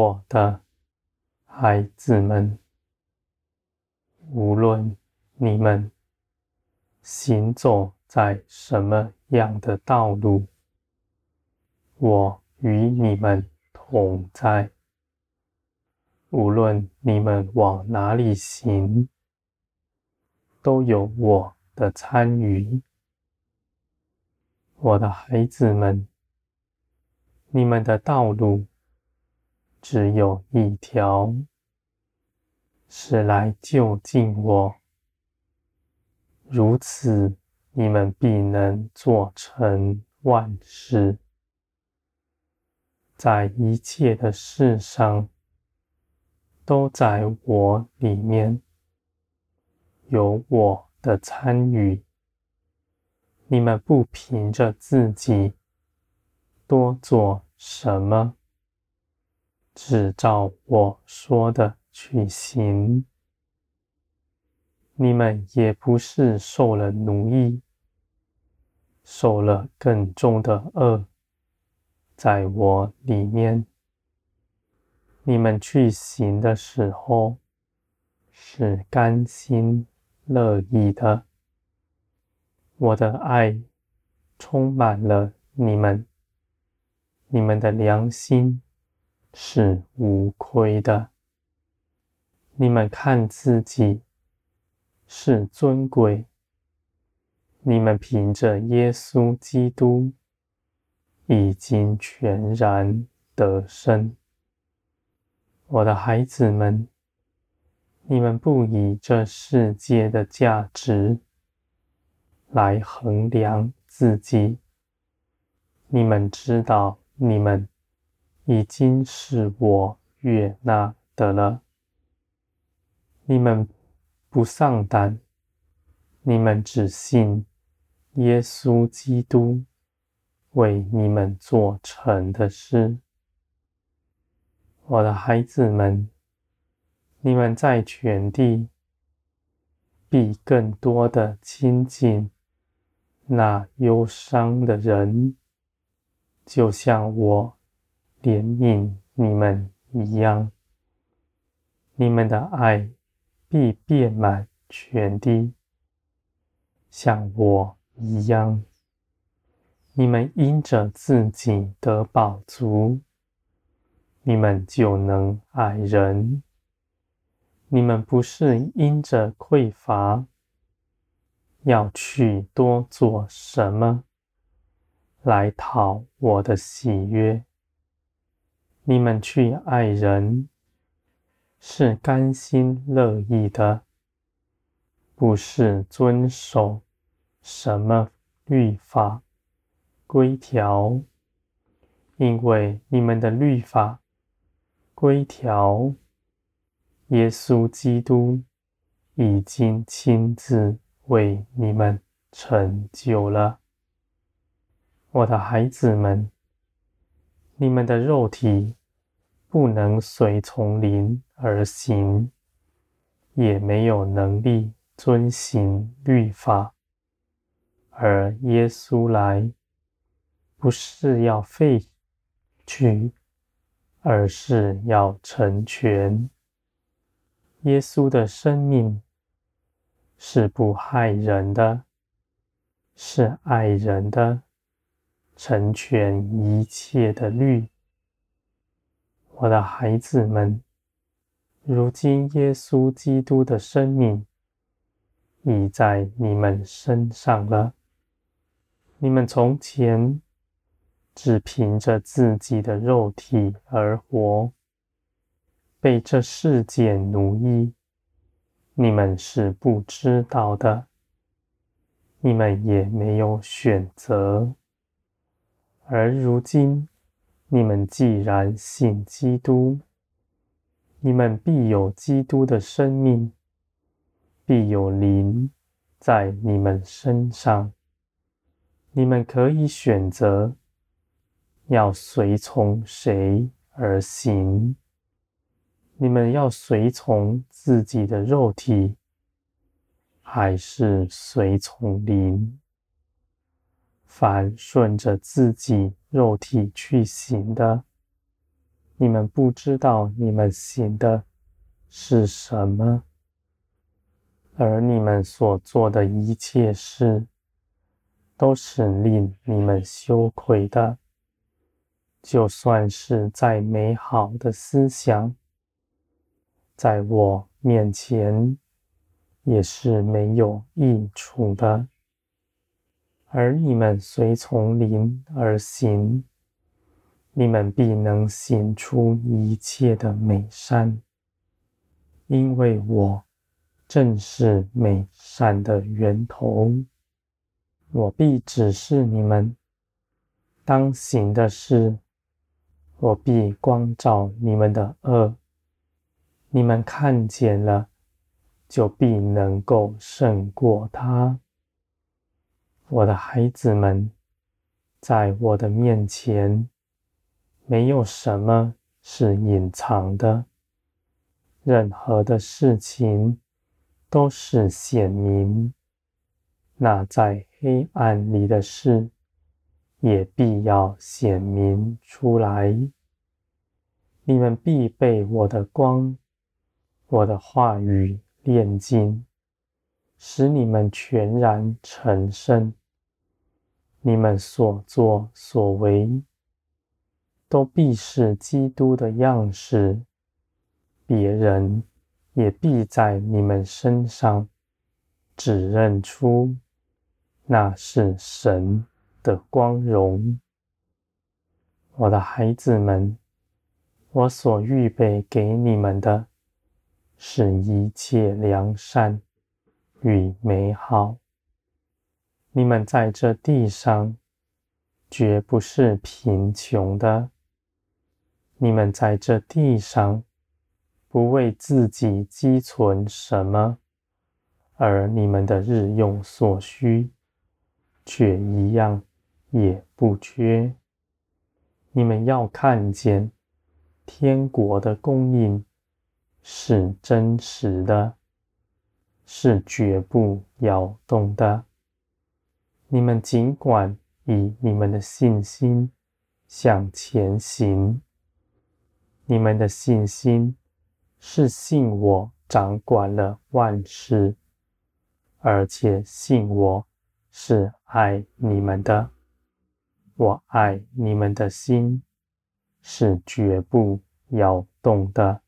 我的孩子们，无论你们行走在什么样的道路，我与你们同在。无论你们往哪里行，都有我的参与。我的孩子们，你们的道路只有一条，是来就近我。如此，你们必能做成万事，在一切的事上。都在我里面，有我的参与。你们不凭着自己多做什么，只照我说的去行。你们也不是受了奴役，受了更重的恶，在我里面。你们去行的时候，是甘心乐意的。我的爱充满了你们，你们的良心是无亏的。你们看自己是尊贵，你们凭着耶稣基督已经全然得胜。我的孩子们，你们不以这世界的价值来衡量自己。你们知道，你们已经是我悦纳的了。你们不丧胆，你们只信耶稣基督为你们做成的事。我的孩子们，你们在全地必更多的亲近那忧伤的人，就像我怜悯你们一样。你们的爱必遍满全地，像我一样。你们因着自己得饱足。你们就能爱人。你们不是因着匮乏，要去多做什么来讨我的喜悦。你们去爱人，是甘心乐意的，不是遵守什么律法规条，因为你们的律法。规条，耶稣基督已经亲自为你们成就了。我的孩子们，你们的肉体不能随从灵而行，也没有能力遵行律法，而耶稣来，不是要废去。而是要成全。耶稣的生命是不害人的，是爱人的，成全一切的律。我的孩子们，如今耶稣基督的生命已在你们身上了。你们从前，只凭着自己的肉体而活，被这世界奴役，你们是不知道的，你们也没有选择。而如今，你们既然信基督，你们必有基督的生命，必有灵在你们身上，你们可以选择。要随从谁而行？你们要随从自己的肉体，还是随从灵？凡顺着自己肉体去行的，你们不知道你们行的是什么，而你们所做的一切事，都是令你们羞愧的。就算是再美好的思想，在我面前也是没有益处的。而你们随从灵而行，你们必能行出一切的美善，因为我正是美善的源头。我必指示你们当行的事，我必光照你们的恶，你们看见了，就必能够胜过他。我的孩子们，在我的面前，没有什么是隐藏的，任何的事情都是显明。那在黑暗里的事，也必要显明出来。你们必被我的光、我的话语炼净，使你们全然成圣。你们所作所为，都必是基督的样式，别人也必在你们身上指认出那是神的光荣。我的孩子们，我所预备给你们的，是一切良善与美好。你们在这地上绝不是贫穷的。你们在这地上不为自己积存什么，而你们的日用所需却一样也不缺。你们要看见天国的供应是真实的，是绝不摇动的。你们尽管以你们的信心向前行。你们的信心是信我掌管了万事，而且信我是爱你们的。我爱你们的心是绝不摇动的。